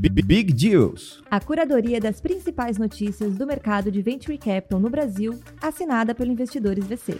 Big Deals. A curadoria das principais notícias do mercado de Venture Capital no Brasil, assinada pelo Investidores VC.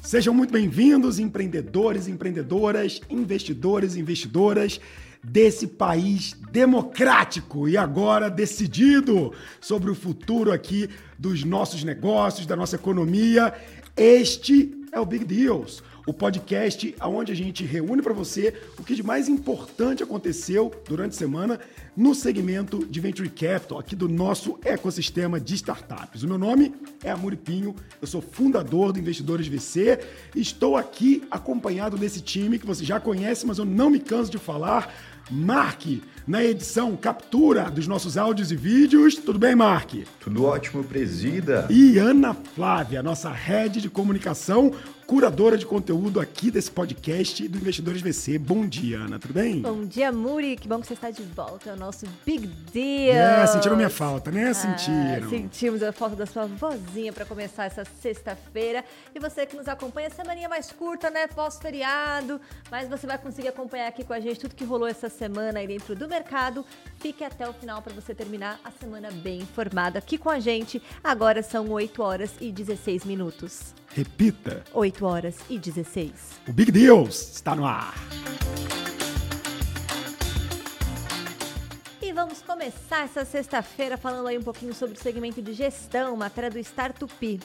Sejam muito bem-vindos, empreendedores, empreendedoras, investidores, investidoras desse país democrático e agora decidido sobre o futuro aqui dos nossos negócios, da nossa economia. Este é o Big Deals o podcast onde a gente reúne para você o que de mais importante aconteceu durante a semana no segmento de Venture Capital, aqui do nosso ecossistema de startups. O meu nome é Amuri Pinho, eu sou fundador do Investidores VC e estou aqui acompanhado desse time que você já conhece, mas eu não me canso de falar. Mark, na edição captura dos nossos áudios e vídeos. Tudo bem, Mark? Tudo ótimo, presida. E Ana Flávia, nossa head de comunicação, curadora de conteúdo aqui desse podcast do Investidores VC. Bom dia, Ana, tudo bem? Bom dia, Muri. Que bom que você está de volta ao nosso Big Deal. É, sentiram minha falta, né? Ah, sentiram. sentimos a falta da sua vozinha para começar essa sexta-feira. E você que nos acompanha, semaninha mais curta, né? Pós-feriado. Mas você vai conseguir acompanhar aqui com a gente tudo que rolou essa semana aí dentro do mercado. Fique até o final para você terminar a semana bem informada aqui com a gente. Agora são 8 horas e 16 minutos. Repita. 8 horas e 16. O Big Deals está no ar. E vamos começar essa sexta-feira falando aí um pouquinho sobre o segmento de gestão, matéria do Startup.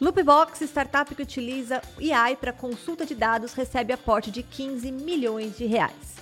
Loopbox, startup que utiliza AI para consulta de dados, recebe aporte de 15 milhões de reais.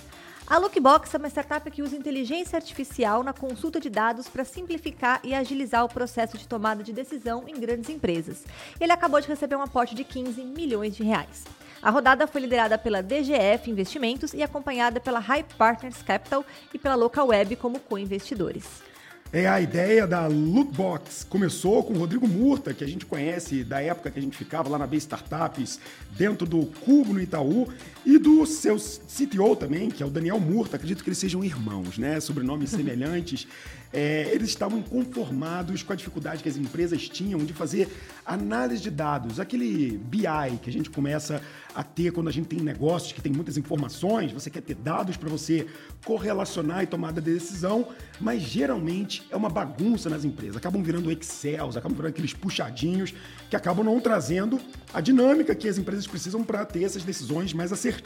A Lookbox é uma startup que usa inteligência artificial na consulta de dados para simplificar e agilizar o processo de tomada de decisão em grandes empresas. Ele acabou de receber um aporte de 15 milhões de reais. A rodada foi liderada pela DGF Investimentos e acompanhada pela High Partners Capital e pela Local Web como co-investidores. É a ideia da Lookbox. Começou com o Rodrigo Murta, que a gente conhece da época que a gente ficava lá na B Startups, dentro do Cubo no Itaú, e do seu CTO também, que é o Daniel Murta. Acredito que eles sejam irmãos, né? Sobrenomes semelhantes é, eles estavam inconformados com a dificuldade que as empresas tinham de fazer análise de dados, aquele BI que a gente começa a ter quando a gente tem negócios que tem muitas informações, você quer ter dados para você correlacionar e tomada de decisão, mas geralmente é uma bagunça nas empresas, acabam virando Excels, acabam virando aqueles puxadinhos que acabam não trazendo a dinâmica que as empresas precisam para ter essas decisões mais assertivas.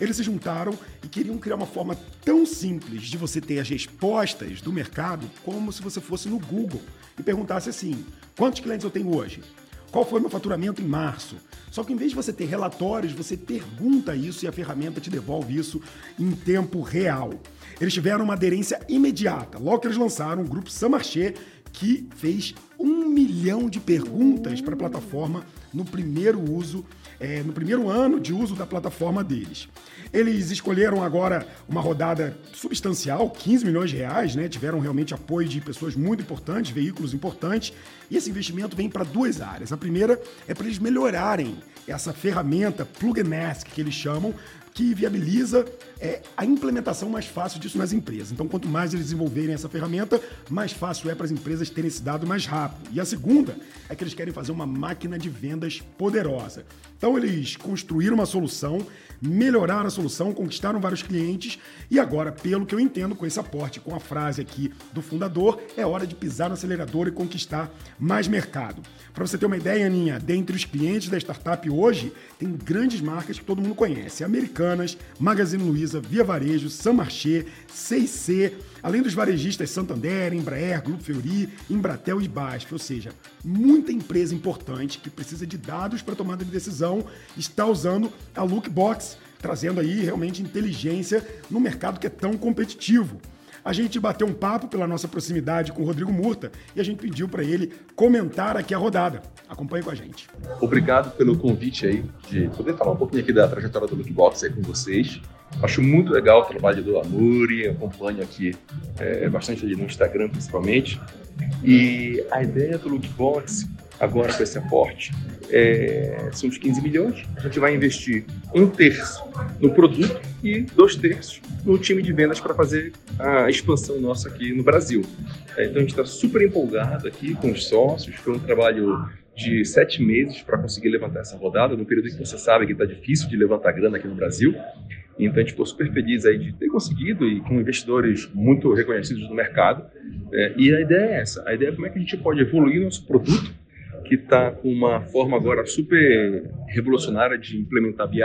Eles se juntaram e queriam criar uma forma tão simples de você ter as respostas do mercado como se você fosse no Google e perguntasse assim: quantos clientes eu tenho hoje? Qual foi meu faturamento em março? Só que em vez de você ter relatórios, você pergunta isso e a ferramenta te devolve isso em tempo real. Eles tiveram uma aderência imediata. Logo que eles lançaram o grupo Samarché, que fez um milhão de perguntas para a plataforma no primeiro uso, é, no primeiro ano de uso da plataforma deles. Eles escolheram agora uma rodada substancial, 15 milhões de reais, né? Tiveram realmente apoio de pessoas muito importantes, veículos importantes, e esse investimento vem para duas áreas. A primeira é para eles melhorarem essa ferramenta plug and ask que eles chamam, que viabiliza é, a implementação mais fácil disso nas empresas. Então, quanto mais eles desenvolverem essa ferramenta, mais fácil é para as empresas terem esse dado mais rápido. E a segunda é que eles querem fazer uma máquina de vendas poderosa. Então, eles construíram uma solução, melhoraram a solução, conquistaram vários clientes e agora, pelo que eu entendo com esse aporte, com a frase aqui do fundador, é hora de pisar no acelerador e conquistar mais mercado. Para você ter uma ideia, Aninha, dentre os clientes da startup hoje, tem grandes marcas que todo mundo conhece: Americanas, Magazine Luiza, Via Varejo, Samarché, C&C, além dos varejistas Santander, Embraer, Grupo Fiori, Embratel e BASF, ou seja, muita empresa importante que precisa de dados para tomada de decisão está usando a Lookbox, trazendo aí realmente inteligência no mercado que é tão competitivo a gente bateu um papo pela nossa proximidade com o Rodrigo Murta e a gente pediu para ele comentar aqui a rodada. Acompanhe com a gente. Obrigado pelo convite aí de poder falar um pouquinho aqui da trajetória do Lookbox aí com vocês. Acho muito legal o trabalho do Amuri, acompanho aqui é, bastante ali no Instagram principalmente. E a ideia do Lookbox agora com esse aporte é, são os 15 milhões. A gente vai investir um terço no produto e dois terços no time de vendas para fazer a expansão nossa aqui no Brasil. É, então a gente está super empolgado aqui com os sócios. Foi um trabalho de sete meses para conseguir levantar essa rodada, no período em que você sabe que está difícil de levantar grana aqui no Brasil. Então a gente ficou super feliz aí de ter conseguido e com investidores muito reconhecidos no mercado. É, e a ideia é essa: a ideia é como é que a gente pode evoluir nosso produto, que está com uma forma agora super revolucionária de implementar BI.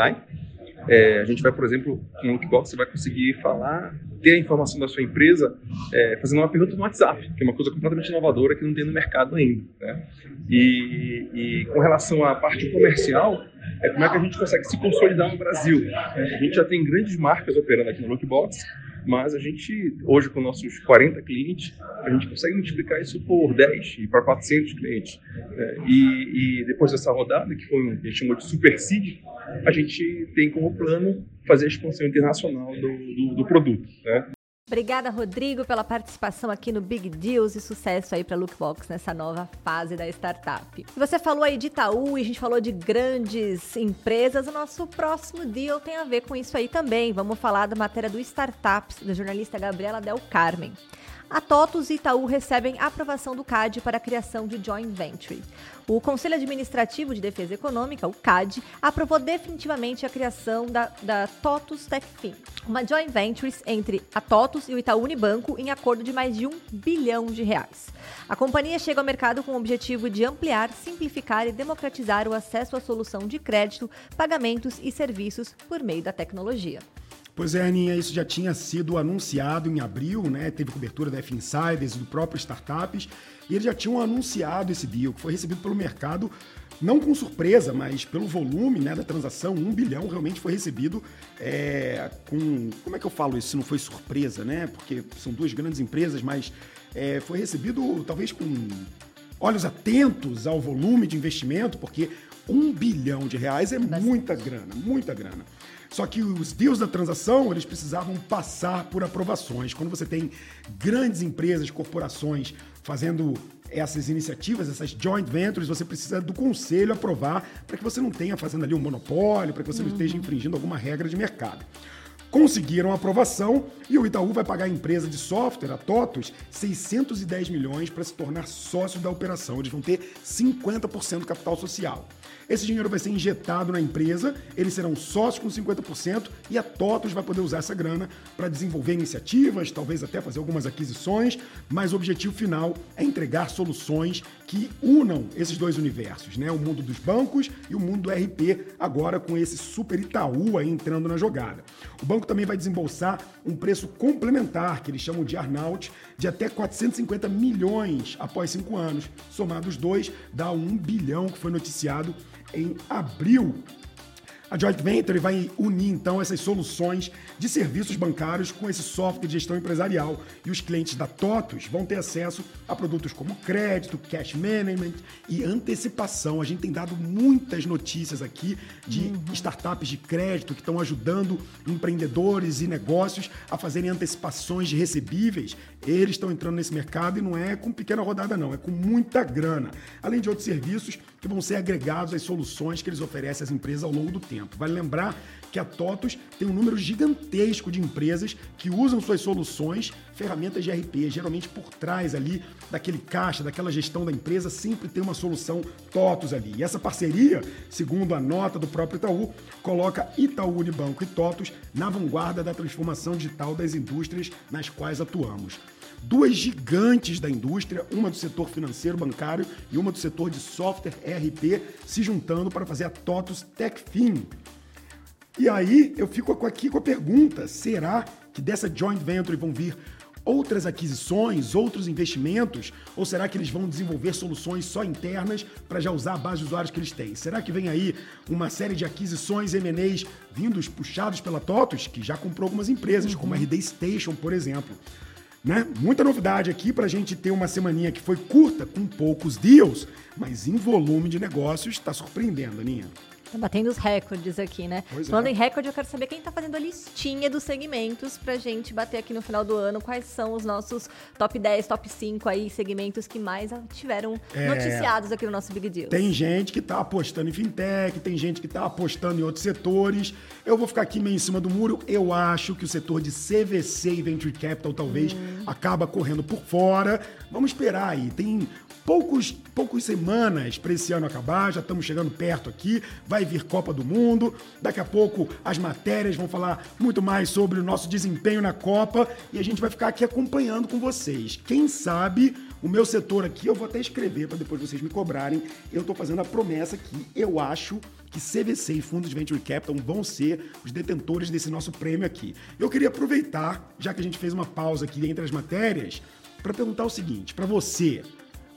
É, a gente vai, por exemplo, com o Lookbox, você vai conseguir falar, ter a informação da sua empresa é, fazendo uma pergunta no WhatsApp, que é uma coisa completamente inovadora que não tem no mercado ainda. Né? E, e com relação à parte comercial, é como é que a gente consegue se consolidar no Brasil. A gente já tem grandes marcas operando aqui no Lookbox, mas a gente, hoje com nossos 40 clientes, a gente consegue multiplicar isso por 10 e para 400 clientes. É, e, e, depois dessa rodada, que foi um, a gente chamou de Super Seed, a gente tem como plano fazer a expansão internacional do, do, do produto. Né? Obrigada, Rodrigo, pela participação aqui no Big Deals e sucesso aí para Lookbox nessa nova fase da startup. Você falou aí de Itaú e a gente falou de grandes empresas. O nosso próximo deal tem a ver com isso aí também. Vamos falar da matéria do Startups, da jornalista Gabriela Del Carmen. A TOTUS e Itaú recebem aprovação do CAD para a criação de joint venture. O Conselho Administrativo de Defesa Econômica, o CAD, aprovou definitivamente a criação da, da TOTUS Techfin, uma joint venture entre a TOTUS e o Itaú Unibanco em acordo de mais de um bilhão de reais. A companhia chega ao mercado com o objetivo de ampliar, simplificar e democratizar o acesso à solução de crédito, pagamentos e serviços por meio da tecnologia. Pois é, Aninha, isso já tinha sido anunciado em abril, né? Teve cobertura da F-Insiders e do próprio Startups, e eles já tinham anunciado esse deal, que foi recebido pelo mercado, não com surpresa, mas pelo volume né, da transação, um bilhão realmente foi recebido é, com. Como é que eu falo isso se não foi surpresa, né? Porque são duas grandes empresas, mas é, foi recebido talvez com olhos atentos ao volume de investimento, porque um bilhão de reais é muita grana, muita grana. Só que os deals da transação, eles precisavam passar por aprovações. Quando você tem grandes empresas, corporações fazendo essas iniciativas, essas joint ventures, você precisa do conselho aprovar para que você não tenha fazendo ali um monopólio, para que você não esteja uhum. infringindo alguma regra de mercado conseguiram aprovação e o Itaú vai pagar a empresa de software, a TOTUS, 610 milhões para se tornar sócio da operação. Eles vão ter 50% do capital social. Esse dinheiro vai ser injetado na empresa, eles serão sócios com 50% e a TOTUS vai poder usar essa grana para desenvolver iniciativas, talvez até fazer algumas aquisições, mas o objetivo final é entregar soluções que unam esses dois universos, né? O mundo dos bancos e o mundo do RP, agora com esse super Itaú aí entrando na jogada. O banco também vai desembolsar um preço complementar, que eles chamam de earnout, de até 450 milhões após cinco anos. Somados os dois, dá um bilhão que foi noticiado em abril a Joint Venture vai unir então essas soluções de serviços bancários com esse software de gestão empresarial e os clientes da TOTUS vão ter acesso a produtos como crédito, cash management e antecipação. A gente tem dado muitas notícias aqui de uhum. startups de crédito que estão ajudando empreendedores e negócios a fazerem antecipações de recebíveis. Eles estão entrando nesse mercado e não é com pequena rodada não, é com muita grana. Além de outros serviços que vão ser agregados às soluções que eles oferecem às empresas ao longo do tempo. Vale lembrar que a TOTUS tem um número gigantesco de empresas que usam suas soluções, ferramentas de RP, geralmente por trás ali daquele caixa, daquela gestão da empresa, sempre tem uma solução TOTUS ali. E essa parceria, segundo a nota do próprio Itaú, coloca Itaú Unibanco e TOTUS na vanguarda da transformação digital das indústrias nas quais atuamos duas gigantes da indústria, uma do setor financeiro bancário e uma do setor de software ERP, se juntando para fazer a TOTUS TechFin. E aí eu fico aqui com a pergunta: será que dessa joint venture vão vir outras aquisições, outros investimentos? Ou será que eles vão desenvolver soluções só internas para já usar a base de usuários que eles têm? Será que vem aí uma série de aquisições M&As vindos, puxados pela TOTUS, que já comprou algumas empresas, uhum. como a RD Station, por exemplo? Né? Muita novidade aqui para a gente ter uma semaninha que foi curta, com poucos deals, mas em volume de negócios está surpreendendo, Aninha. Tá batendo os recordes aqui, né? Pois Falando é. em recorde, eu quero saber quem tá fazendo a listinha dos segmentos pra gente bater aqui no final do ano quais são os nossos top 10, top 5 aí, segmentos que mais tiveram é... noticiados aqui no nosso Big Deal. Tem gente que tá apostando em fintech, tem gente que tá apostando em outros setores. Eu vou ficar aqui meio em cima do muro. Eu acho que o setor de CVC e Venture Capital talvez hum. acaba correndo por fora. Vamos esperar aí. Tem poucos, poucas semanas para esse ano acabar, já estamos chegando perto aqui, vai vir Copa do Mundo, daqui a pouco as matérias vão falar muito mais sobre o nosso desempenho na Copa e a gente vai ficar aqui acompanhando com vocês. Quem sabe o meu setor aqui, eu vou até escrever para depois vocês me cobrarem, eu estou fazendo a promessa que eu acho que CVC e fundos de Venture Capital vão ser os detentores desse nosso prêmio aqui. Eu queria aproveitar, já que a gente fez uma pausa aqui entre as matérias, para perguntar o seguinte, para você,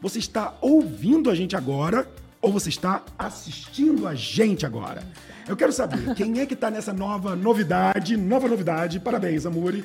você está ouvindo a gente agora ou você está assistindo a gente agora? Eu quero saber quem é que está nessa nova novidade, nova novidade, parabéns, Amuri,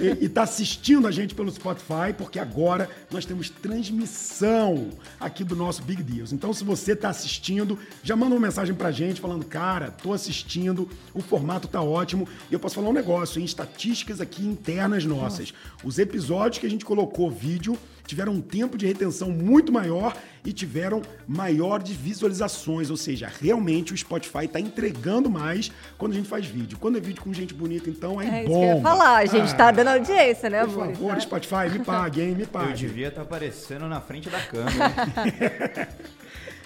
e está assistindo a gente pelo Spotify, porque agora nós temos transmissão aqui do nosso Big Deals. Então, se você está assistindo, já manda uma mensagem para a gente falando, cara, tô assistindo, o formato tá ótimo. E eu posso falar um negócio, em estatísticas aqui internas nossas. Os episódios que a gente colocou vídeo tiveram um tempo de retenção muito maior e tiveram maior de visualizações, ou seja, realmente o Spotify está entregando mais quando a gente faz vídeo. Quando é vídeo com gente bonita, então é, É isso bom. que eu ia falar, a gente tá dando audiência, né, Por favor, Spotify, me pague, hein? Me Eu pague. devia estar aparecendo na frente da câmera.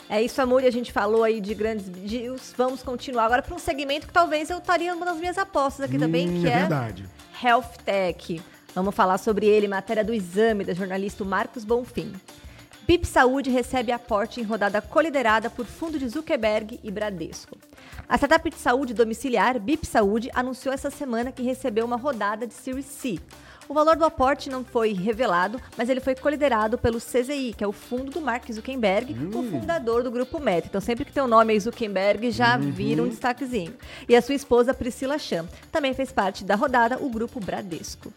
É isso, amor, e a gente falou aí de grandes deals. Vamos continuar agora para um segmento que talvez eu estaria uma das minhas apostas aqui também, Hum, que é é verdade. Health Tech. Vamos falar sobre ele, matéria do exame da jornalista Marcos Bonfim. BIP Saúde recebe aporte em rodada coliderada por fundo de Zuckerberg e Bradesco. A startup de saúde domiciliar BIP Saúde anunciou essa semana que recebeu uma rodada de Series C. O valor do aporte não foi revelado, mas ele foi coliderado pelo CZI, que é o fundo do Mark Zuckerberg, o fundador do grupo Meta. Então, sempre que tem o nome aí Zuckerberg, já vira um destaquezinho. E a sua esposa Priscila Chan também fez parte da rodada, o grupo Bradesco.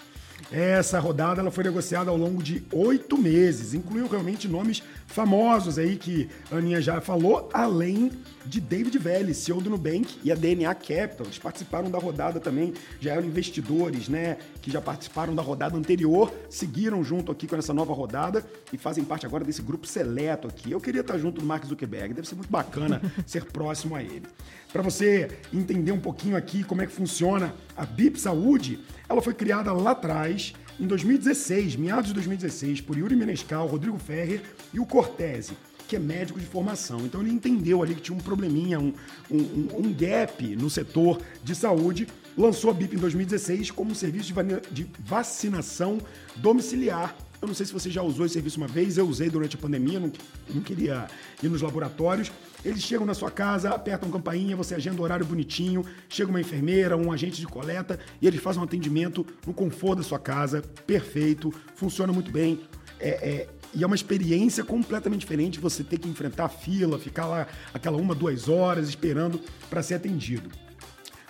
Essa rodada ela foi negociada ao longo de oito meses, incluiu realmente nomes famosos aí que a Aninha já falou, além de David Vélez, CEO do Nubank e a DNA Capital. Eles participaram da rodada também, já eram investidores, né, que já participaram da rodada anterior, seguiram junto aqui com essa nova rodada e fazem parte agora desse grupo seleto aqui. Eu queria estar junto do Mark Zuckerberg, deve ser muito bacana ser próximo a ele. Para você entender um pouquinho aqui como é que funciona a BIP Saúde, ela foi criada lá atrás, em 2016, meados de 2016, por Yuri Menescal, Rodrigo Ferrer e o Cortese, que é médico de formação. Então ele entendeu ali que tinha um probleminha, um, um, um gap no setor de saúde, lançou a BIP em 2016 como um serviço de vacinação domiciliar eu não sei se você já usou esse serviço uma vez, eu usei durante a pandemia, não, não queria ir nos laboratórios. Eles chegam na sua casa, apertam campainha, você agenda o horário bonitinho, chega uma enfermeira, um agente de coleta e eles fazem um atendimento no conforto da sua casa, perfeito, funciona muito bem. É, é, e é uma experiência completamente diferente você ter que enfrentar a fila, ficar lá aquela uma, duas horas esperando para ser atendido.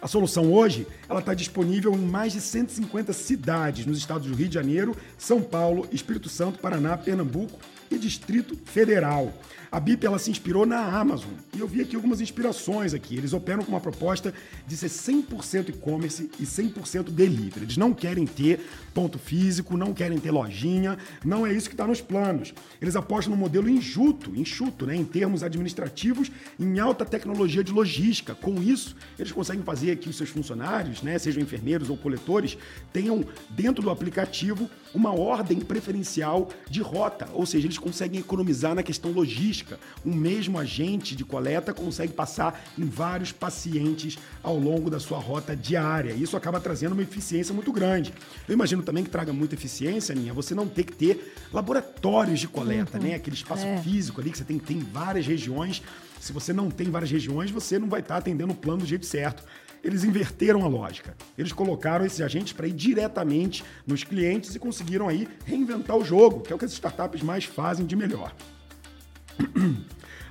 A solução hoje, ela está disponível em mais de 150 cidades nos estados do Rio de Janeiro, São Paulo, Espírito Santo, Paraná, Pernambuco e Distrito Federal. A BIP ela se inspirou na Amazon e eu vi aqui algumas inspirações aqui. Eles operam com uma proposta de ser 100% e-commerce e 100% delivery. Eles não querem ter ponto físico, não querem ter lojinha, não é isso que está nos planos. Eles apostam no modelo enxuto, enxuto, né, em termos administrativos, em alta tecnologia de logística. Com isso, eles conseguem fazer que os seus funcionários, né, sejam enfermeiros ou coletores, tenham dentro do aplicativo uma ordem preferencial de rota, ou seja, eles conseguem economizar na questão logística. Um mesmo agente de coleta consegue passar em vários pacientes ao longo da sua rota diária. Isso acaba trazendo uma eficiência muito grande. Eu imagino também que traga muita eficiência, Ninha, você não ter que ter laboratórios de coleta, né? Aquele espaço físico ali que você tem que ter em várias regiões. Se você não tem várias regiões, você não vai estar atendendo o plano do jeito certo eles inverteram a lógica. Eles colocaram esses agentes para ir diretamente nos clientes e conseguiram aí reinventar o jogo, que é o que as startups mais fazem de melhor.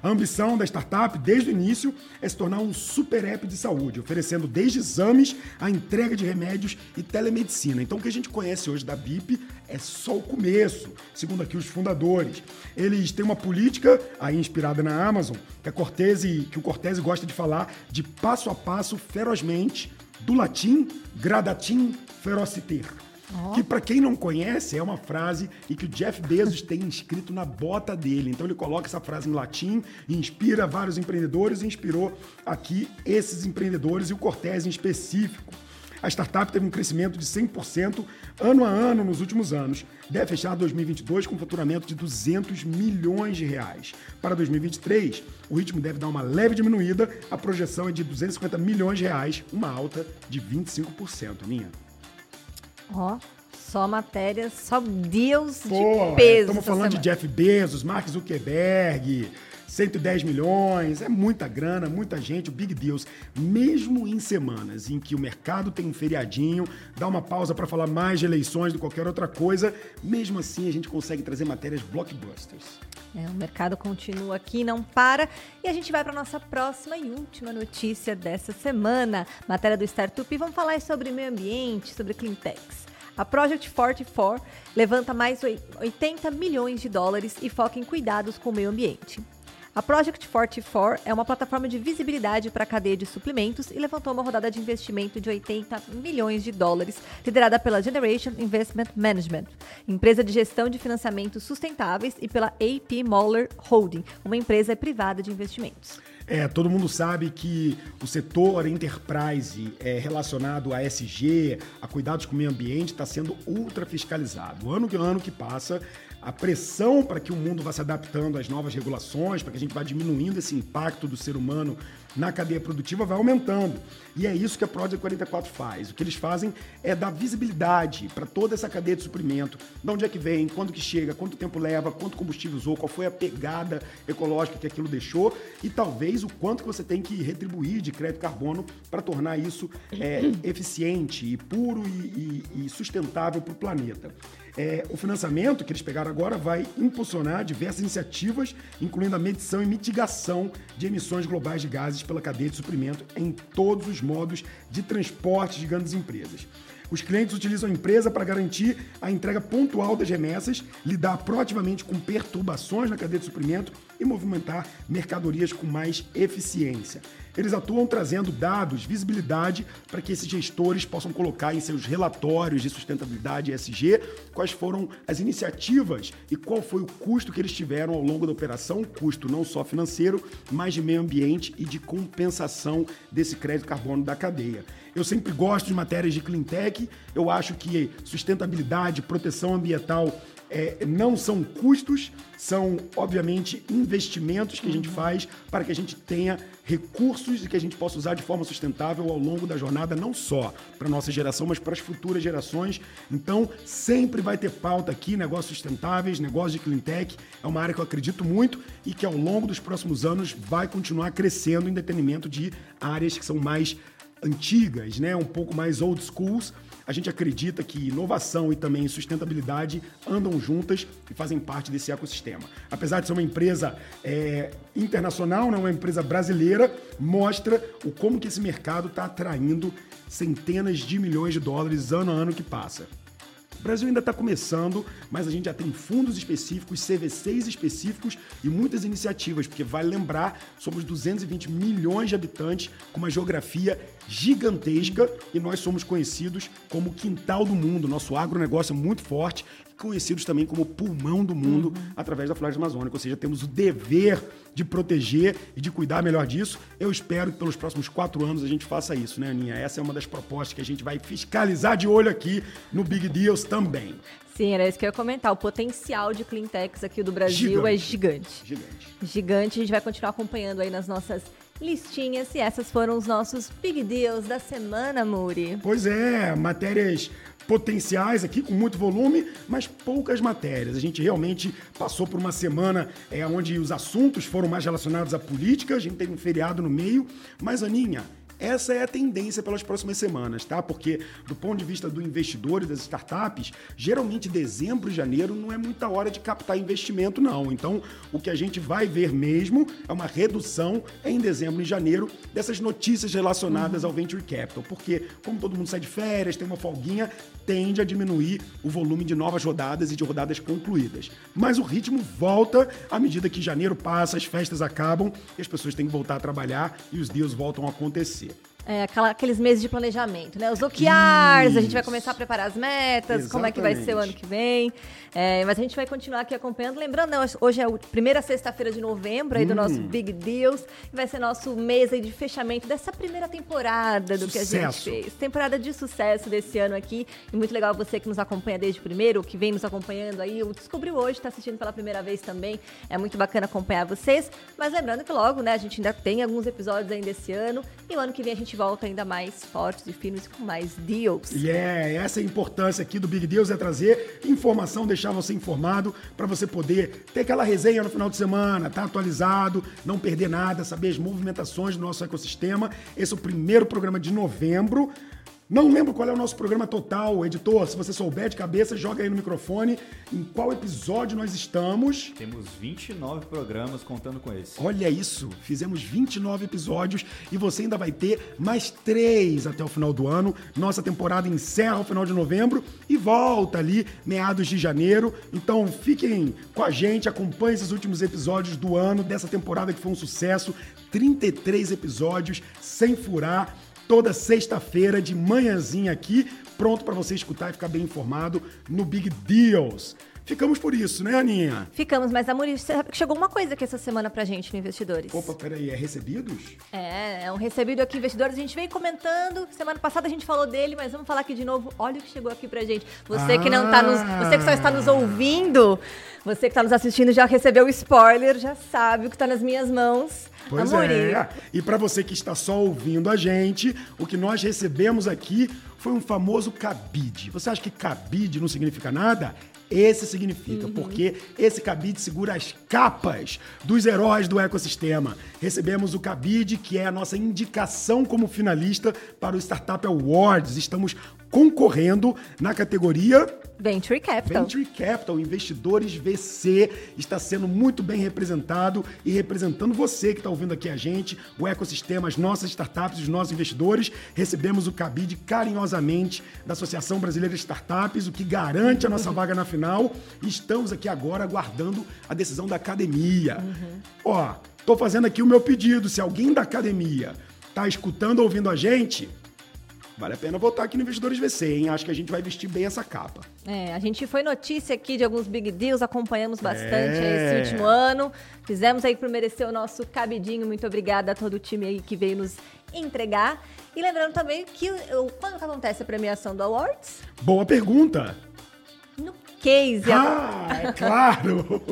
A ambição da startup, desde o início, é se tornar um super app de saúde, oferecendo desde exames a entrega de remédios e telemedicina. Então, o que a gente conhece hoje da BIP é só o começo, segundo aqui os fundadores. Eles têm uma política, aí inspirada na Amazon, que, a Cortese, que o Cortese gosta de falar de passo a passo, ferozmente, do latim gradatim ferociter. Que para quem não conhece é uma frase e que o Jeff Bezos tem escrito na bota dele. Então ele coloca essa frase em latim inspira vários empreendedores e inspirou aqui esses empreendedores e o Cortez em específico. A startup teve um crescimento de 100% ano a ano nos últimos anos. Deve fechar 2022 com faturamento de 200 milhões de reais. Para 2023, o ritmo deve dar uma leve diminuída. A projeção é de 250 milhões de reais, uma alta de 25%, minha. Ó, só matérias, só deals Pô, de peso. estamos falando de semana. Jeff Bezos, Mark Zuckerberg, 110 milhões, é muita grana, muita gente, o Big Deals. Mesmo em semanas em que o mercado tem um feriadinho, dá uma pausa para falar mais de eleições do que qualquer outra coisa, mesmo assim a gente consegue trazer matérias blockbusters. É, o mercado continua aqui, não para. E a gente vai para nossa próxima e última notícia dessa semana. Matéria do Startup. E vamos falar sobre meio ambiente, sobre cleantechs. A Project 44 levanta mais oi- 80 milhões de dólares e foca em cuidados com o meio ambiente. A Project 44 é uma plataforma de visibilidade para a cadeia de suplementos e levantou uma rodada de investimento de 80 milhões de dólares, liderada pela Generation Investment Management, empresa de gestão de financiamentos sustentáveis, e pela AP Moller Holding, uma empresa privada de investimentos. É, todo mundo sabe que o setor enterprise é, relacionado a SG, a cuidados com o meio ambiente, está sendo ultra fiscalizado. Ano que ano que passa, a pressão para que o mundo vá se adaptando às novas regulações, para que a gente vá diminuindo esse impacto do ser humano na cadeia produtiva, vai aumentando. E é isso que a Project 44 faz. O que eles fazem é dar visibilidade para toda essa cadeia de suprimento, de onde é que vem, quando que chega, quanto tempo leva, quanto combustível usou, qual foi a pegada ecológica que aquilo deixou e talvez o quanto que você tem que retribuir de crédito carbono para tornar isso é, eficiente e puro e, e- e sustentável para o planeta. É, o financiamento que eles pegaram agora vai impulsionar diversas iniciativas, incluindo a medição e mitigação de emissões globais de gases pela cadeia de suprimento em todos os modos de transporte de grandes empresas. Os clientes utilizam a empresa para garantir a entrega pontual das remessas, lidar proativamente com perturbações na cadeia de suprimento e movimentar mercadorias com mais eficiência. Eles atuam trazendo dados, visibilidade, para que esses gestores possam colocar em seus relatórios de sustentabilidade ESG quais foram as iniciativas e qual foi o custo que eles tiveram ao longo da operação, custo não só financeiro, mas de meio ambiente e de compensação desse crédito carbono da cadeia. Eu sempre gosto de matérias de clean tech, eu acho que sustentabilidade, proteção ambiental é, não são custos, são, obviamente, investimentos que a gente faz para que a gente tenha recursos e que a gente possa usar de forma sustentável ao longo da jornada, não só para a nossa geração, mas para as futuras gerações. Então, sempre vai ter pauta aqui, negócios sustentáveis, negócios de clean tech. É uma área que eu acredito muito e que ao longo dos próximos anos vai continuar crescendo em detrimento de áreas que são mais antigas, né? um pouco mais old schools, a gente acredita que inovação e também sustentabilidade andam juntas e fazem parte desse ecossistema. Apesar de ser uma empresa é, internacional, não uma empresa brasileira, mostra o como que esse mercado está atraindo centenas de milhões de dólares ano a ano que passa. O Brasil ainda está começando, mas a gente já tem fundos específicos, CVCs específicos e muitas iniciativas, porque vale lembrar, somos 220 milhões de habitantes com uma geografia gigantesca e nós somos conhecidos como o quintal do mundo. Nosso agronegócio é muito forte conhecidos também como pulmão do mundo através da floresta amazônica. Ou seja, temos o dever de proteger e de cuidar melhor disso. Eu espero que pelos próximos quatro anos a gente faça isso, né, Aninha? Essa é uma das propostas que a gente vai fiscalizar de olho aqui no Big Deals também. Sim, era isso que eu ia comentar. O potencial de cleantechs aqui do Brasil é gigante. Gigante. Gigante. A gente vai continuar acompanhando aí nas nossas listinhas. E essas foram os nossos Big Deals da semana, Muri. Pois é, matérias potenciais aqui com muito volume, mas poucas matérias. A gente realmente passou por uma semana é, onde os assuntos foram mais relacionados à política, a gente teve um feriado no meio, mas Aninha, essa é a tendência pelas próximas semanas, tá? Porque do ponto de vista do investidor e das startups, geralmente dezembro e janeiro não é muita hora de captar investimento, não. Então, o que a gente vai ver mesmo é uma redução em dezembro e janeiro dessas notícias relacionadas ao venture capital, porque como todo mundo sai de férias, tem uma folguinha, tende a diminuir o volume de novas rodadas e de rodadas concluídas. Mas o ritmo volta à medida que janeiro passa, as festas acabam e as pessoas têm que voltar a trabalhar e os deals voltam a acontecer. É, aquela- aqueles meses de planejamento, né? Os OKRs, a gente vai começar a preparar as metas, como é que vai ser o ano Exatamente. que vem. É, mas a gente vai continuar aqui acompanhando. Lembrando, né, hoje é a primeira sexta-feira de novembro aí do nosso Hum. Big Deals. Vai ser nosso mês aí de fechamento dessa primeira temporada do que a gente Sucesso. fez. Temporada de sucesso desse ano aqui. E muito legal você que nos acompanha desde o primeiro, que vem nos acompanhando aí. O Descobriu hoje, está assistindo pela primeira vez também. É muito bacana acompanhar vocês. Mas lembrando que logo, né, a gente ainda tem alguns episódios ainda esse ano. E o ano que vem a gente volta ainda mais fortes e firmes com mais deals. E é essa é a importância aqui do Big Deals, é trazer informação, deixar você informado, para você poder ter aquela resenha no final de semana, tá atualizado, não perder nada, saber as movimentações do nosso ecossistema. Esse é o primeiro programa de novembro. Não lembro qual é o nosso programa total, editor. Se você souber de cabeça, joga aí no microfone em qual episódio nós estamos. Temos 29 programas contando com esse. Olha isso, fizemos 29 episódios e você ainda vai ter mais três até o final do ano. Nossa temporada encerra ao final de novembro e volta ali meados de janeiro. Então fiquem com a gente, acompanhem esses últimos episódios do ano, dessa temporada que foi um sucesso. 33 episódios sem furar. Toda sexta-feira de manhãzinha aqui, pronto para você escutar e ficar bem informado no Big Deals. Ficamos por isso, né, Aninha? Ficamos, mas Amor, chegou uma coisa aqui essa semana pra gente no Investidores. Opa, peraí, é recebidos? É, é um recebido aqui, investidores. A gente veio comentando. Semana passada a gente falou dele, mas vamos falar aqui de novo. Olha o que chegou aqui pra gente. Você que não tá nos. Você que só está nos ouvindo, você que tá nos assistindo já recebeu o spoiler, já sabe o que tá nas minhas mãos. Pois é. E para você que está só ouvindo a gente, o que nós recebemos aqui foi um famoso cabide. Você acha que cabide não significa nada? Esse significa, porque esse cabide segura as capas dos heróis do ecossistema. Recebemos o cabide, que é a nossa indicação como finalista para o Startup Awards. Estamos concorrendo na categoria Venture Capital. Venture Capital, investidores VC, está sendo muito bem representado e representando você que está ouvindo aqui a gente, o ecossistema, as nossas startups, os nossos investidores. Recebemos o cabide carinhosamente da Associação Brasileira de Startups, o que garante a nossa vaga na final. E estamos aqui agora aguardando a decisão da academia. Ó, tô fazendo aqui o meu pedido. Se alguém da academia tá escutando ou ouvindo a gente, vale a pena voltar aqui no Investidores VC, hein? Acho que a gente vai vestir bem essa capa. É, a gente foi notícia aqui de alguns big deals, acompanhamos bastante É. esse último ano. Fizemos aí por merecer o nosso cabidinho. Muito obrigada a todo o time aí que veio nos entregar. E lembrando também que quando que acontece a premiação do Awards? Boa pergunta. No Case. Ah, é claro!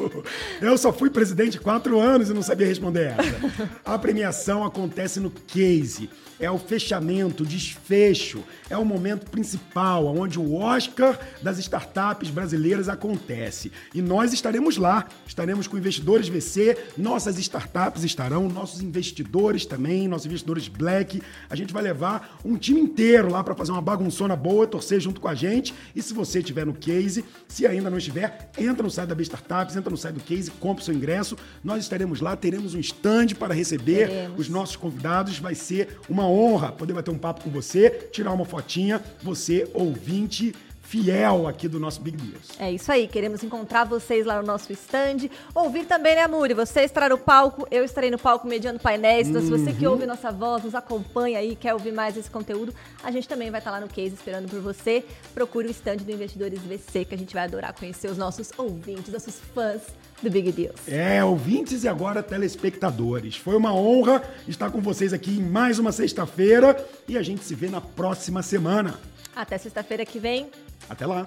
Eu só fui presidente quatro anos e não sabia responder essa. A premiação acontece no Case. É o fechamento, o desfecho. É o momento principal, onde o Oscar das startups brasileiras acontece. E nós estaremos lá. Estaremos com investidores VC, nossas startups estarão, nossos investidores também, nossos investidores Black. A gente vai levar um time inteiro lá para fazer uma bagunçona boa, torcer junto com a gente. E se você estiver no Case, se ainda não estiver, entra no site da B Startups, entra no site do Case, compra o seu ingresso. Nós estaremos lá, teremos um stand para receber Teremos. os nossos convidados. Vai ser uma honra poder bater um papo com você, tirar uma fotinha, você ouvinte fiel aqui do nosso Big Deals. É isso aí, queremos encontrar vocês lá no nosso stand. Ouvir também, né, Muri? Você estará no palco, eu estarei no palco mediando painéis. Então, se você que ouve nossa voz, nos acompanha aí, quer ouvir mais esse conteúdo, a gente também vai estar lá no Case esperando por você. Procure o stand do Investidores VC, que a gente vai adorar conhecer os nossos ouvintes, nossos fãs do Big Deals. É, ouvintes e agora telespectadores. Foi uma honra estar com vocês aqui em mais uma sexta-feira e a gente se vê na próxima semana. Até sexta-feira que vem. Até lá!